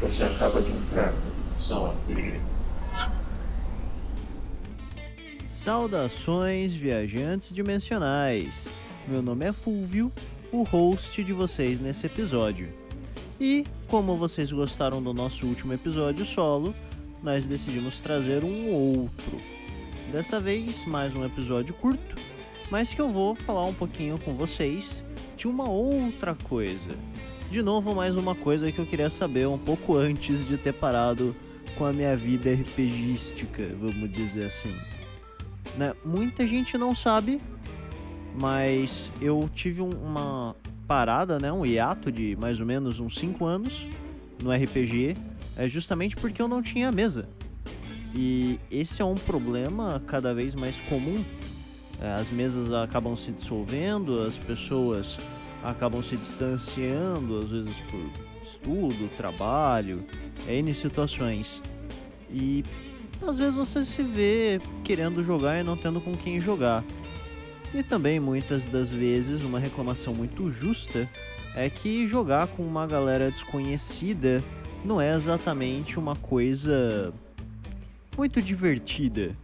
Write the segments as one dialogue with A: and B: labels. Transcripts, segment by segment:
A: você acaba de entrar na dimensão RPG.
B: Saudações, viajantes dimensionais! Meu nome é Fulvio, o host de vocês nesse episódio. E, como vocês gostaram do nosso último episódio solo, nós decidimos trazer um outro. Dessa vez, mais um episódio curto, mas que eu vou falar um pouquinho com vocês de uma outra coisa. De novo, mais uma coisa que eu queria saber um pouco antes de ter parado com a minha vida RPGística, vamos dizer assim. Né? Muita gente não sabe, mas eu tive um, uma parada, né, um hiato de mais ou menos uns 5 anos no RPG, é justamente porque eu não tinha mesa. E esse é um problema cada vez mais comum. É, as mesas acabam se dissolvendo, as pessoas acabam se distanciando, às vezes por estudo, trabalho, N situações. E às vezes você se vê querendo jogar e não tendo com quem jogar. E também muitas das vezes uma reclamação muito justa é que jogar com uma galera desconhecida não é exatamente uma coisa muito divertida.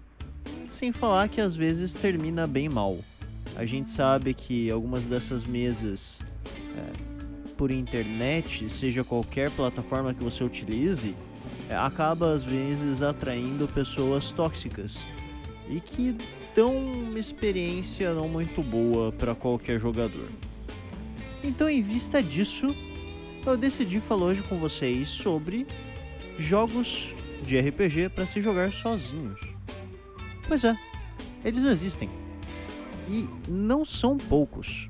B: Sem falar que às vezes termina bem mal. A gente sabe que algumas dessas mesas é, por internet, seja qualquer plataforma que você utilize, é, acaba às vezes atraindo pessoas tóxicas e que dão uma experiência não muito boa para qualquer jogador. Então, em vista disso, eu decidi falar hoje com vocês sobre jogos de RPG para se jogar sozinhos. Pois é, eles existem. E não são poucos.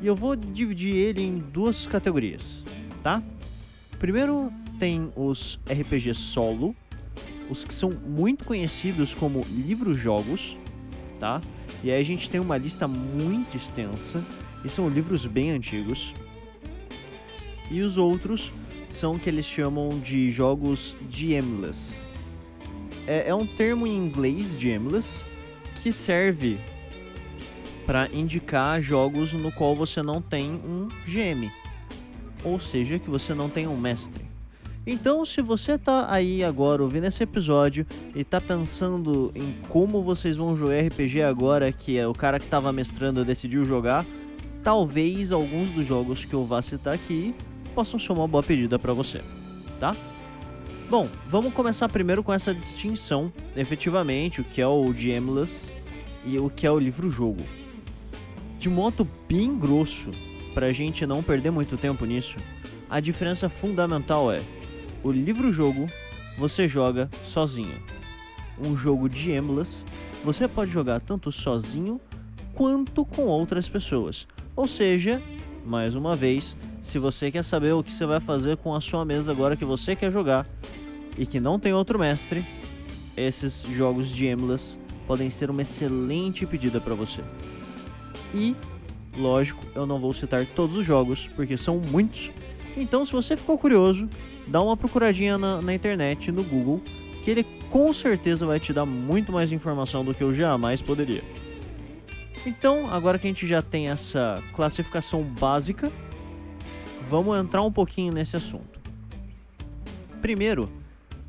B: E eu vou dividir ele em duas categorias, tá? Primeiro tem os RPG solo, os que são muito conhecidos como livros-jogos, tá? E aí a gente tem uma lista muito extensa, e são livros bem antigos. E os outros são o que eles chamam de jogos GMless. É, é um termo em inglês, GMless, que serve para indicar jogos no qual você não tem um GM, ou seja, que você não tem um mestre. Então, se você tá aí agora ouvindo esse episódio e tá pensando em como vocês vão jogar RPG agora que é o cara que tava mestrando decidiu jogar, talvez alguns dos jogos que eu vá citar aqui possam ser uma boa pedida para você, tá? Bom, vamos começar primeiro com essa distinção, efetivamente, o que é o GMless e o que é o livro-jogo. De modo bem grosso, pra gente não perder muito tempo nisso, a diferença fundamental é o livro-jogo você joga sozinho. Um jogo de Emless você pode jogar tanto sozinho quanto com outras pessoas. Ou seja, mais uma vez, se você quer saber o que você vai fazer com a sua mesa agora que você quer jogar e que não tem outro mestre, esses jogos de Emless podem ser uma excelente pedida para você. E, lógico, eu não vou citar todos os jogos porque são muitos. Então, se você ficou curioso, dá uma procuradinha na, na, internet, no Google, que ele com certeza vai te dar muito mais informação do que eu jamais poderia. Então, agora que a gente já tem essa classificação básica, vamos entrar um pouquinho nesse assunto. Primeiro,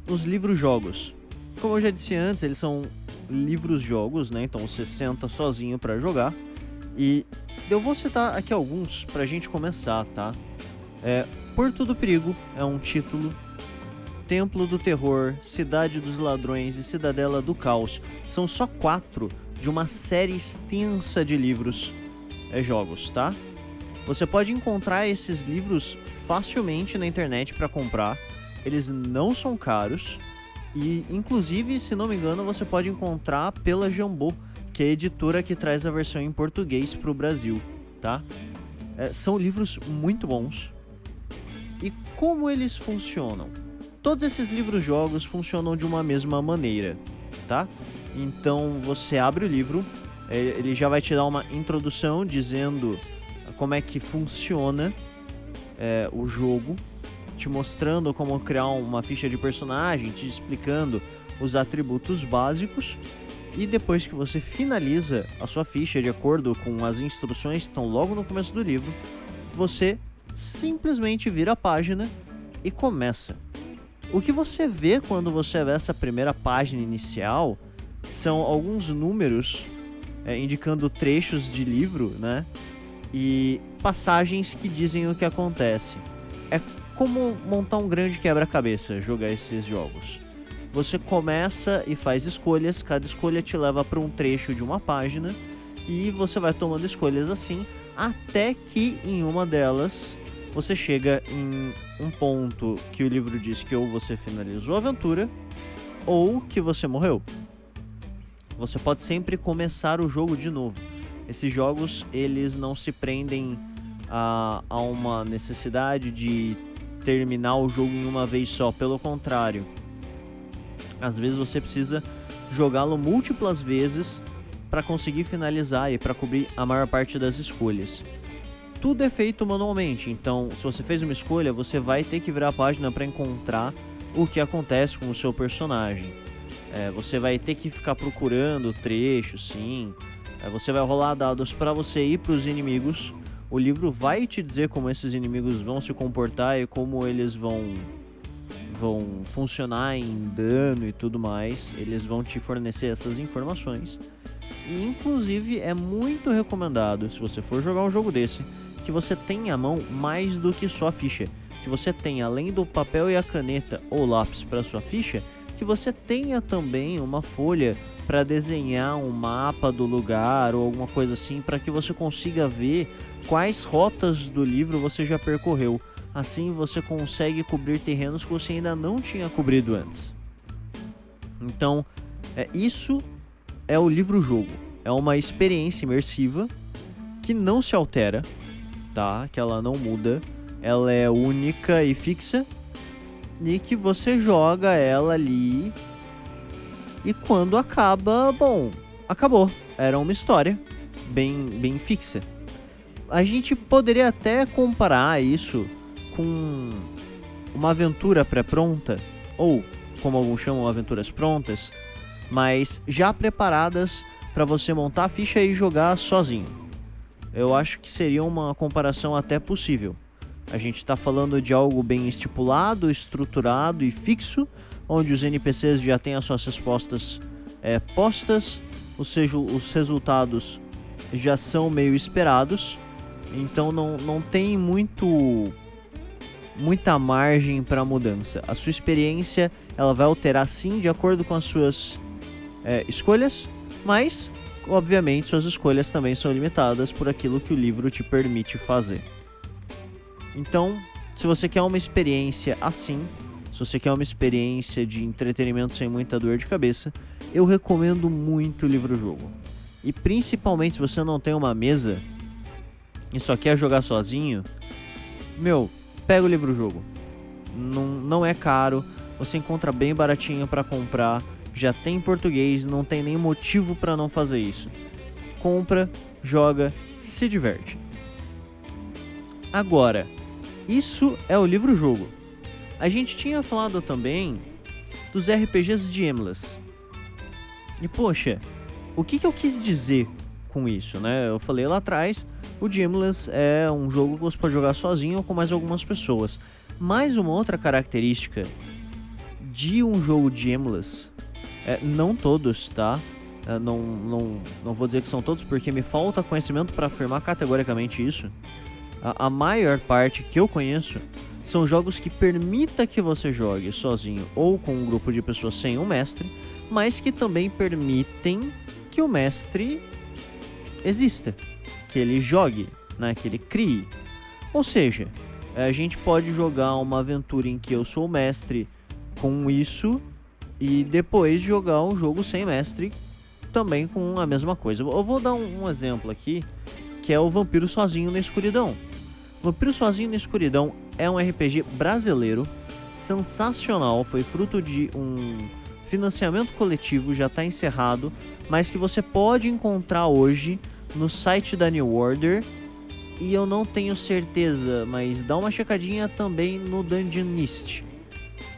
B: os livros-jogos. Como eu já disse antes, eles são livros-jogos, né? Então você senta sozinho para jogar. E eu vou citar aqui alguns pra gente começar, tá? É, Porto do Perigo é um título. Templo do Terror, Cidade dos Ladrões e Cidadela do Caos são só quatro de uma série extensa de livros, é, jogos, tá? Você pode encontrar esses livros facilmente na internet para comprar. Eles não são caros e, inclusive, se não me engano, você pode encontrar pela Jambô, que é a editora que traz a versão em português para o Brasil, tá? É, são livros muito bons e como eles funcionam? Todos esses livros-jogos funcionam de uma mesma maneira, tá? Então você abre o livro, é, ele já vai te dar uma introdução dizendo como é que funciona é, o jogo, te mostrando como criar uma ficha de personagem, te explicando os atributos básicos. E depois que você finaliza a sua ficha de acordo com as instruções que estão logo no começo do livro, você simplesmente vira a página e começa. O que você vê quando você vê essa primeira página inicial são alguns números é, indicando trechos de livro, né? E passagens que dizem o que acontece. É como montar um grande quebra-cabeça jogar esses jogos. Você começa e faz escolhas, cada escolha te leva para um trecho de uma página e você vai tomando escolhas assim até que em uma delas você chega em um ponto que o livro diz que ou você finalizou a aventura ou que você morreu. Você pode sempre começar o jogo de novo. Esses jogos eles não se prendem a, a uma necessidade de terminar o jogo em uma vez só, pelo contrário. Às vezes você precisa jogá-lo múltiplas vezes para conseguir finalizar e para cobrir a maior parte das escolhas tudo é feito manualmente. Então, se você fez uma escolha, você vai ter que virar a página para encontrar o que acontece com o seu personagem. É, você vai ter que ficar procurando trechos, sim. É, você vai rolar dados para você ir para os inimigos. O livro vai te dizer como esses inimigos vão se comportar e como eles vão vão funcionar em dano e tudo mais. Eles vão te fornecer essas informações. E inclusive é muito recomendado, se você for jogar um jogo desse, que você tenha à mão mais do que só a ficha. Que você tenha, além do papel e a caneta ou lápis para sua ficha, que você tenha também uma folha para desenhar um mapa do lugar ou alguma coisa assim, para que você consiga ver quais rotas do livro você já percorreu. Assim você consegue cobrir terrenos que você ainda não tinha cobrido antes. Então, é, isso é o livro-jogo. É uma experiência imersiva que não se altera, tá? Que ela não muda. Ela é única e fixa. E que você joga ela ali. E quando acaba, bom, acabou. Era uma história bem, bem fixa. A gente poderia até comparar isso com uma aventura pré-pronta, ou como alguns chamam, aventuras prontas, mas já preparadas para você montar a ficha e jogar sozinho eu acho que seria uma comparação até possível. A gente está falando de algo bem estipulado, estruturado e fixo, onde os NPCs já têm as suas respostas é, postas, ou seja, os resultados já são meio esperados, então não, não tem muito muita margem para mudança. A sua experiência ela vai alterar sim de acordo com as suas é, escolhas, mas obviamente suas escolhas também são limitadas por aquilo que o livro te permite fazer. Então, se você quer uma experiência assim, se você quer uma experiência de entretenimento sem muita dor de cabeça, eu recomendo muito o livro-jogo. E principalmente se você não tem uma mesa e só quer jogar sozinho, meu, pega o livro-jogo. Não, não é caro, você encontra bem baratinho para comprar já tem português, não tem nem motivo para não fazer isso. Compra, joga, se diverte. Agora, isso é o livro-jogo. A gente tinha falado também dos RPGs de Emless. E poxa, o que, que eu quis dizer com isso, né? Eu falei lá atrás, o Gemless é um jogo que você pode jogar sozinho ou com mais algumas pessoas. Mais uma outra característica de um jogo de Gemless é, não todos, tá? É, não, não, não vou dizer que são todos porque me falta conhecimento para afirmar categoricamente isso. A, a, maior parte que eu conheço são jogos que permita que você jogue sozinho ou com um grupo de pessoas sem um mestre, mas que também permitem que o mestre exista, que ele jogue, né, que ele crie. Ou seja, a gente pode jogar uma aventura em que eu sou mestre com isso e depois jogar um jogo sem mestre também com a mesma coisa. Eu vou dar um exemplo aqui, que é o Vampiro Sozinho na Escuridão. Vampiro Sozinho na Escuridão é um RPG brasileiro sensacional, foi fruto de um financiamento coletivo, já está encerrado, mas que você pode encontrar hoje no site da New Order. E eu não tenho certeza, mas dá uma checadinha também no Dungeonist,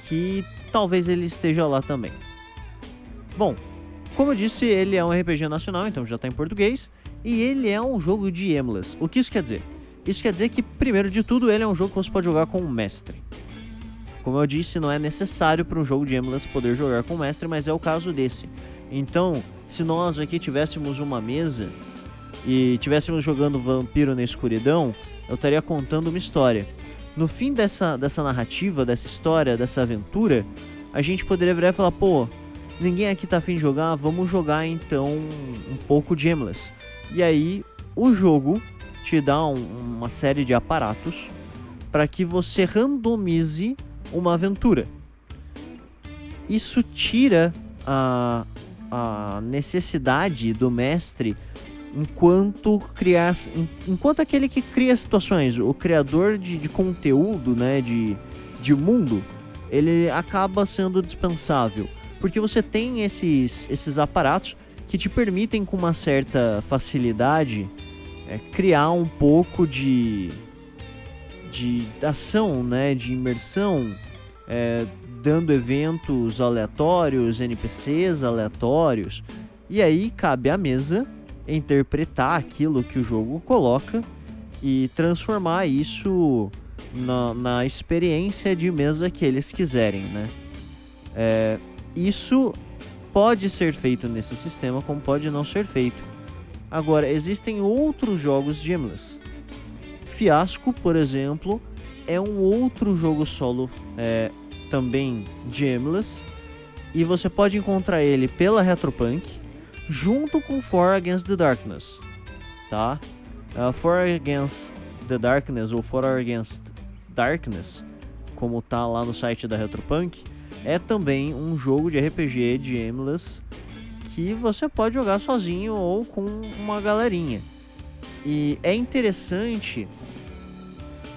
B: que talvez ele esteja lá também. Bom, como eu disse, ele é um RPG nacional, então já está em português, e ele é um jogo de Emless. O que isso quer dizer? Isso quer dizer que, primeiro de tudo, ele é um jogo que você pode jogar com um mestre. Como eu disse, não é necessário para um jogo de Emulous poder jogar com o mestre, mas é o caso desse. Então, se nós aqui tivéssemos uma mesa e tivéssemos jogando Vampiro na Escuridão, eu estaria contando uma história. No fim dessa, dessa narrativa, dessa história, dessa aventura, a gente poderia virar e falar, pô, ninguém aqui tá afim de jogar, vamos jogar então um pouco de Emulous. E aí, o jogo te dá um, uma série de aparatos para que você randomize uma aventura. Isso tira a, a necessidade do mestre enquanto criar enquanto aquele que cria situações o criador de, de conteúdo né de, de mundo ele acaba sendo dispensável porque você tem esses esses aparatos que te permitem com uma certa facilidade é, criar um pouco de de ação, né, de imersão, é, dando eventos aleatórios, NPCs aleatórios. E aí cabe à mesa interpretar aquilo que o jogo coloca e transformar isso na, na experiência de mesa que eles quiserem, né? É, isso pode ser feito nesse sistema, como pode não ser feito. Agora, existem outros jogos Emless Fiasco, por exemplo, é um outro jogo solo é, também Emless. E você pode encontrar ele pela Retropunk junto com For Against the Darkness, tá? Uh, For Against the Darkness ou For Against Darkness, como tá lá no site da Retropunk, é também um jogo de RPG de Emless que você pode jogar sozinho ou com uma galerinha. E é interessante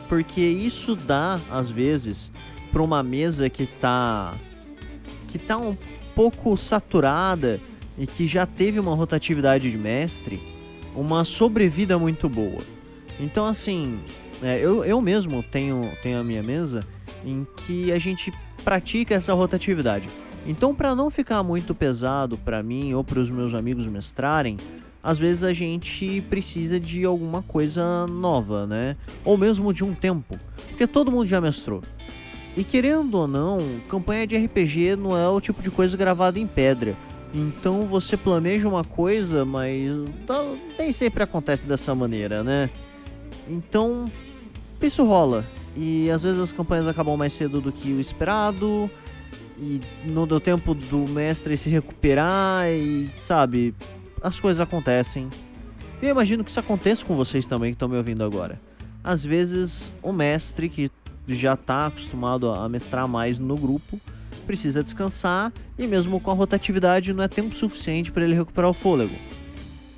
B: porque isso dá às vezes para uma mesa que tá que tá um pouco saturada e que já teve uma rotatividade de mestre, uma sobrevida muito boa. Então assim, é, eu, eu mesmo tenho, tenho a minha mesa em que a gente pratica essa rotatividade. Então, para não ficar muito pesado para mim ou para os meus amigos mestrarem, às vezes a gente precisa de alguma coisa nova, né? Ou mesmo de um tempo, porque todo mundo já mestrou. E querendo ou não, campanha de RPG não é o tipo de coisa gravada em pedra. Então você planeja uma coisa, mas nem sempre acontece dessa maneira, né? Então, isso rola. E às vezes as campanhas acabam mais cedo do que o esperado. E não deu tempo do mestre se recuperar e, sabe, as coisas acontecem. Eu imagino que isso aconteça com vocês também que estão me ouvindo agora. Às vezes, o mestre que já está acostumado a mestrar mais no grupo precisa descansar e mesmo com a rotatividade não é tempo suficiente para ele recuperar o fôlego.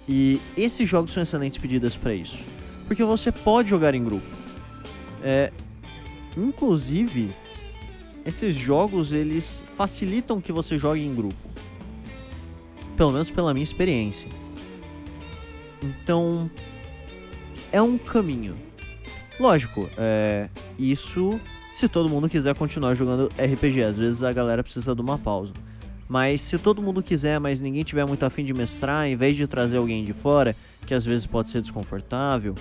B: E esses jogos são excelentes pedidas para isso, porque você pode jogar em grupo. É, inclusive, esses jogos eles facilitam que você jogue em grupo pelo menos pela minha experiência. Então, é um caminho. Lógico, é, isso se todo mundo quiser continuar jogando RPG. Às vezes a galera precisa de uma pausa. Mas se todo mundo quiser, mas ninguém tiver muito afim de mestrar, em vez de trazer alguém de fora, que às vezes pode ser desconfortável,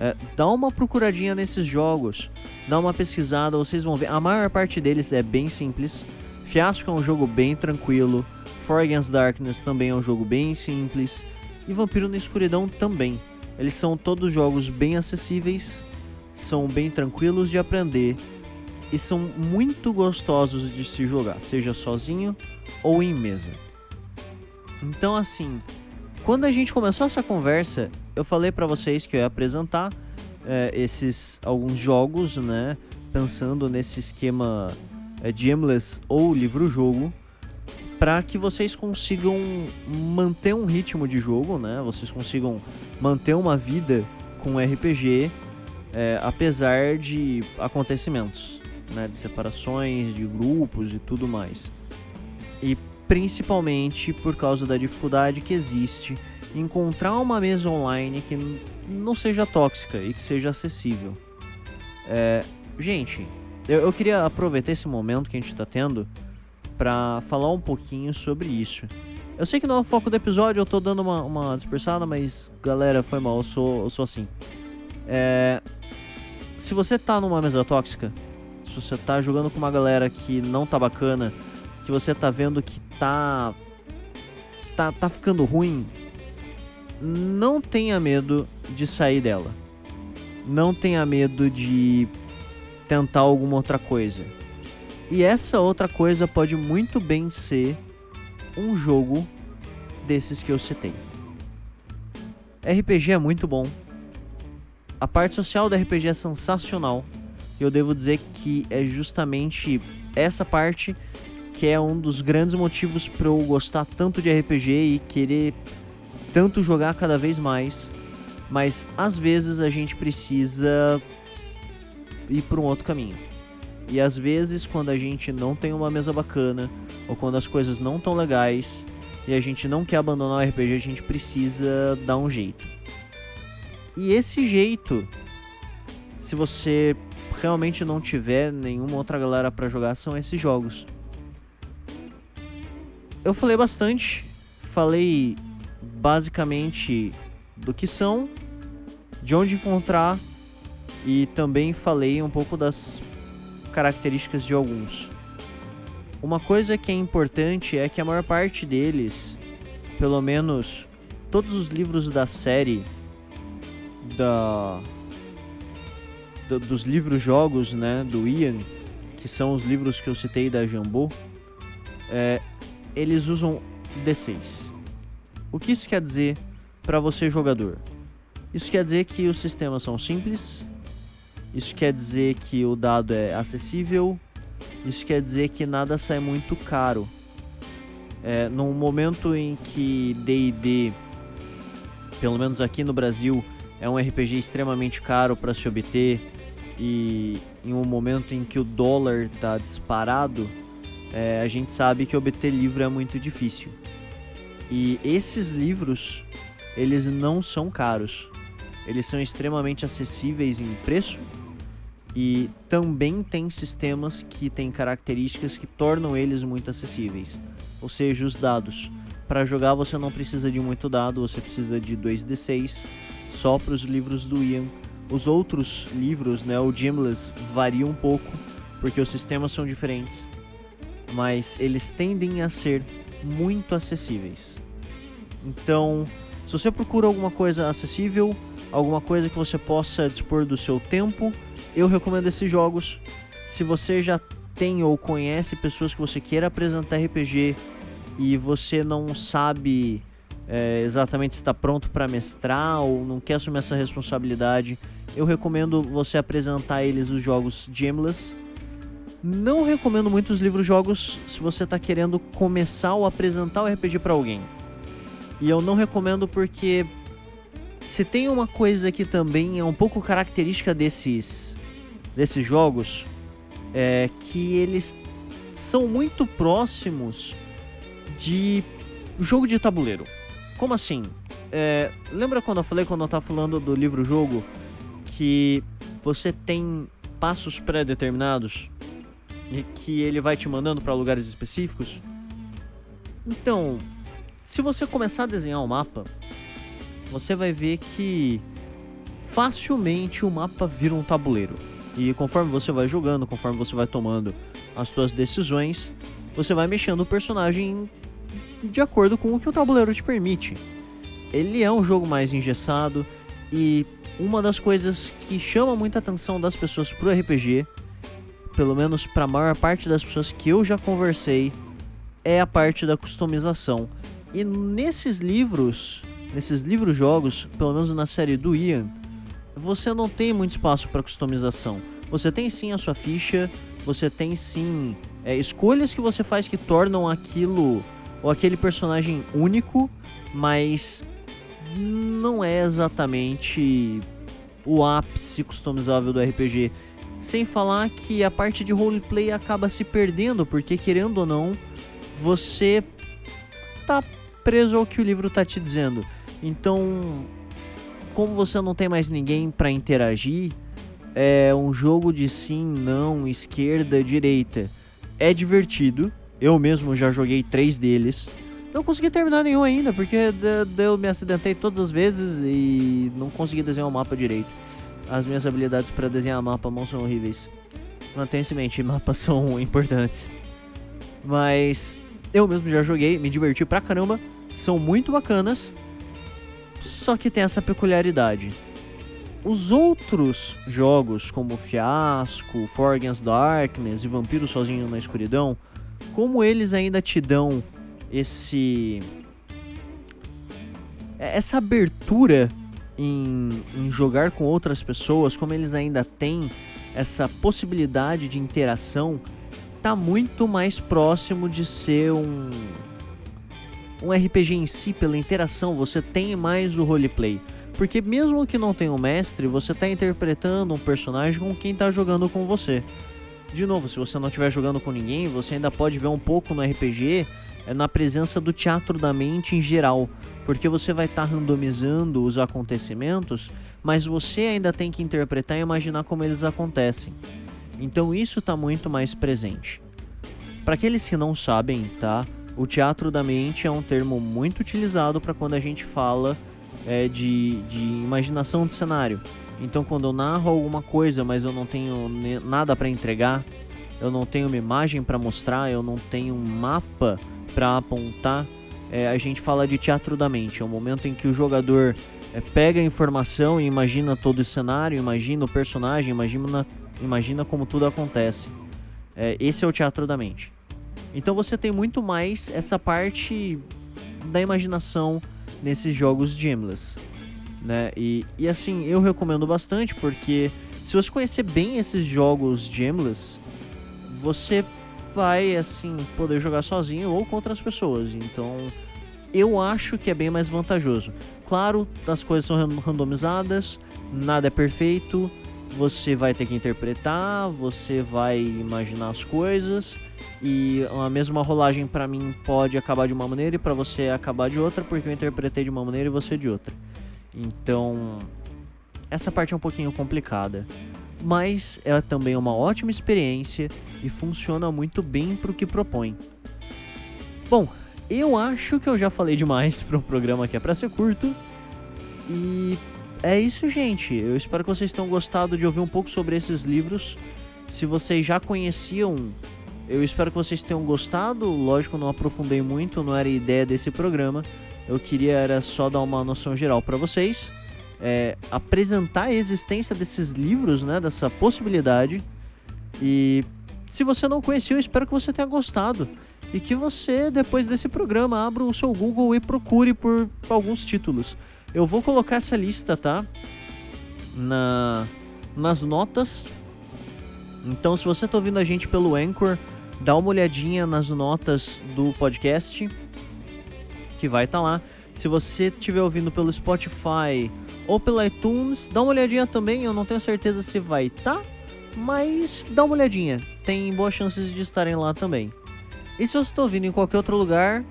B: é, dá uma procuradinha nesses jogos, dá uma pesquisada, vocês vão ver. A maior parte deles é bem simples. Fiasco é um jogo bem tranquilo. For Against Darkness também é um jogo bem simples. E Vampiro na Escuridão também. Eles são todos jogos bem acessíveis, são bem tranquilos de aprender e são muito gostosos de se jogar, seja sozinho ou em mesa. Então, assim, quando a gente começou essa conversa, eu falei para vocês que eu ia apresentar é, esses alguns jogos, né? Pensando nesse esquema é, de Aimless ou livro-jogo para que vocês consigam manter um ritmo de jogo, né? Vocês consigam manter uma vida com RPG, é, apesar de acontecimentos, né? De separações, de grupos e tudo mais. E principalmente por causa da dificuldade que existe em encontrar uma mesa online que não seja tóxica e que seja acessível. É, gente, eu, eu queria aproveitar esse momento que a gente está tendo para falar um pouquinho sobre isso. Eu sei que não é o foco do episódio, eu tô dando uma, uma dispersada, mas galera, foi mal, eu sou, eu sou assim. É... Se você tá numa mesa tóxica, se você tá jogando com uma galera que não tá bacana, que você tá vendo que tá tá, tá ficando ruim, não tenha medo de sair dela. Não tenha medo de tentar alguma outra coisa. E essa outra coisa pode muito bem ser um jogo desses que eu citei. RPG é muito bom. A parte social do RPG é sensacional. Eu devo dizer que é justamente essa parte que é um dos grandes motivos para eu gostar tanto de RPG e querer tanto jogar cada vez mais. Mas às vezes a gente precisa ir para um outro caminho. E às vezes, quando a gente não tem uma mesa bacana, ou quando as coisas não estão legais, e a gente não quer abandonar o RPG, a gente precisa dar um jeito. E esse jeito, se você realmente não tiver nenhuma outra galera para jogar, são esses jogos. Eu falei bastante, falei basicamente do que são, de onde encontrar e também falei um pouco das características de alguns. Uma coisa que é importante é que a maior parte deles, pelo menos todos os livros da série da do, dos livros jogos, né, do Ian, que são os livros que eu citei da Jambô, é, eles usam D6. O que isso quer dizer para você jogador? Isso quer dizer que os sistemas são simples, isso quer dizer que o dado é acessível. Isso quer dizer que nada sai muito caro. É, num momento em que D&D, pelo menos aqui no Brasil, é um RPG extremamente caro para se obter e em um momento em que o dólar está disparado, é, a gente sabe que obter livro é muito difícil. E esses livros, eles não são caros. Eles são extremamente acessíveis em preço e também tem sistemas que têm características que tornam eles muito acessíveis, ou seja, os dados. Para jogar você não precisa de muito dado, você precisa de 2d6 só para os livros do Ian. Os outros livros, né, o Gimless, varia um pouco porque os sistemas são diferentes, mas eles tendem a ser muito acessíveis. Então, se você procura alguma coisa acessível, alguma coisa que você possa dispor do seu tempo, eu recomendo esses jogos. Se você já tem ou conhece pessoas que você queira apresentar RPG e você não sabe é, exatamente está pronto para mestrar ou não quer assumir essa responsabilidade, eu recomendo você apresentar eles os jogos Gemless. Não recomendo muito os livros jogos se você está querendo começar ou apresentar o RPG para alguém. E eu não recomendo porque se tem uma coisa que também é um pouco característica desses desses jogos é que eles são muito próximos de jogo de tabuleiro. Como assim? É, lembra quando eu falei quando eu tava falando do livro jogo que você tem passos pré-determinados e que ele vai te mandando para lugares específicos? Então, se você começar a desenhar um mapa, você vai ver que facilmente o mapa vira um tabuleiro. E conforme você vai jogando, conforme você vai tomando as suas decisões, você vai mexendo o personagem de acordo com o que o tabuleiro te permite. Ele é um jogo mais engessado e uma das coisas que chama muita atenção das pessoas pro RPG, pelo menos para a maior parte das pessoas que eu já conversei, é a parte da customização. E nesses livros, nesses livros jogos, pelo menos na série do Ian, você não tem muito espaço para customização. Você tem sim a sua ficha, você tem sim é, escolhas que você faz que tornam aquilo ou aquele personagem único, mas não é exatamente o ápice customizável do RPG. Sem falar que a parte de roleplay acaba se perdendo, porque querendo ou não, você tá preso ao que o livro tá te dizendo. Então, como você não tem mais ninguém para interagir, é um jogo de sim, não, esquerda, direita. É divertido. Eu mesmo já joguei três deles. Não consegui terminar nenhum ainda, porque eu me acidentei todas as vezes e não consegui desenhar o mapa direito. As minhas habilidades para desenhar mapa mão são horríveis. mantenha em mente, mapas são importantes. Mas eu mesmo já joguei, me diverti pra caramba, são muito bacanas. Só que tem essa peculiaridade. Os outros jogos, como Fiasco, For Against Darkness e Vampiro Sozinho na Escuridão, como eles ainda te dão esse. essa abertura em, em jogar com outras pessoas, como eles ainda têm essa possibilidade de interação, tá muito mais próximo de ser um um RPG em si pela interação, você tem mais o roleplay. Porque mesmo que não tenha um mestre, você está interpretando um personagem com quem está jogando com você. De novo, se você não estiver jogando com ninguém, você ainda pode ver um pouco no RPG é, na presença do teatro da mente em geral, porque você vai estar tá randomizando os acontecimentos, mas você ainda tem que interpretar e imaginar como eles acontecem. Então isso está muito mais presente. Para aqueles que não sabem, tá? O teatro da mente é um termo muito utilizado para quando a gente fala é, de, de imaginação de cenário. Então, quando eu narro alguma coisa, mas eu não tenho nada para entregar, eu não tenho uma imagem para mostrar, eu não tenho um mapa para apontar, é, a gente fala de teatro da mente. É o momento em que o jogador é, pega a informação e imagina todo o cenário, imagina o personagem, imagina, imagina como tudo acontece. É, esse é o teatro da mente. Então você tem muito mais essa parte da imaginação nesses jogos Gemless, né? E, e assim, eu recomendo bastante porque se você conhecer bem esses jogos Gemless, você vai assim poder jogar sozinho ou com outras pessoas. Então, eu acho que é bem mais vantajoso. Claro, as coisas são randomizadas, nada é perfeito, você vai ter que interpretar, você vai imaginar as coisas e a mesma rolagem para mim pode acabar de uma maneira e para você acabar de outra, porque eu interpretei de uma maneira e você de outra. Então, essa parte é um pouquinho complicada, mas é também uma ótima experiência e funciona muito bem para o que propõe. Bom, eu acho que eu já falei demais para um programa que é para ser curto. E é isso, gente. Eu espero que vocês tenham gostado de ouvir um pouco sobre esses livros. Se vocês já conheciam eu espero que vocês tenham gostado. Lógico, não aprofundei muito, não era a ideia desse programa. Eu queria era só dar uma noção geral para vocês, é, apresentar a existência desses livros, né, dessa possibilidade. E se você não conhecia, eu espero que você tenha gostado e que você depois desse programa abra o seu Google e procure por alguns títulos. Eu vou colocar essa lista, tá? Na nas notas. Então, se você está ouvindo a gente pelo Anchor, dá uma olhadinha nas notas do podcast, que vai estar tá lá. Se você estiver ouvindo pelo Spotify ou pelo iTunes, dá uma olhadinha também. Eu não tenho certeza se vai estar, tá, mas dá uma olhadinha. Tem boas chances de estarem lá também. E se você está ouvindo em qualquer outro lugar,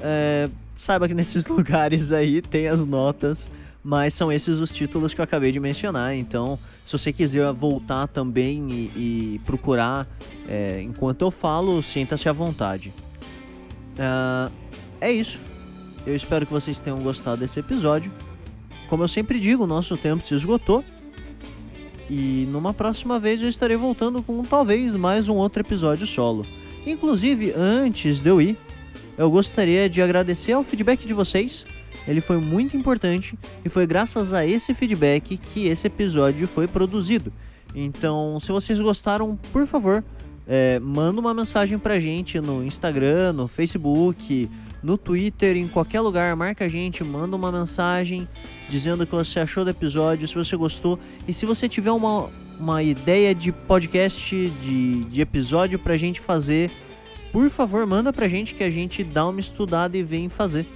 B: é, saiba que nesses lugares aí tem as notas mas são esses os títulos que eu acabei de mencionar. Então, se você quiser voltar também e, e procurar é, enquanto eu falo, sinta-se à vontade. Uh, é isso. Eu espero que vocês tenham gostado desse episódio. Como eu sempre digo, o nosso tempo se esgotou. E numa próxima vez eu estarei voltando com talvez mais um outro episódio solo. Inclusive, antes de eu ir, eu gostaria de agradecer ao feedback de vocês ele foi muito importante e foi graças a esse feedback que esse episódio foi produzido. Então, se vocês gostaram, por favor, é, manda uma mensagem pra gente no Instagram, no Facebook, no Twitter, em qualquer lugar, marca a gente, manda uma mensagem dizendo o que você achou do episódio, se você gostou. E se você tiver uma, uma ideia de podcast, de, de episódio pra gente fazer, por favor, manda pra gente que a gente dá uma estudada e vem fazer.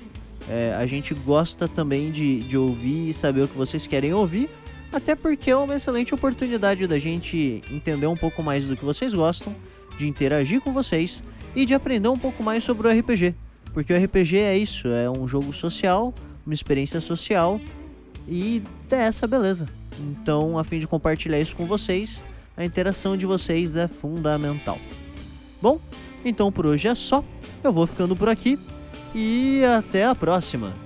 B: É, a gente gosta também de, de ouvir e saber o que vocês querem ouvir, até porque é uma excelente oportunidade da gente entender um pouco mais do que vocês gostam, de interagir com vocês e de aprender um pouco mais sobre o RPG. Porque o RPG é isso, é um jogo social, uma experiência social e é essa beleza. Então, a fim de compartilhar isso com vocês, a interação de vocês é fundamental. Bom, então por hoje é só. Eu vou ficando por aqui e até a próxima!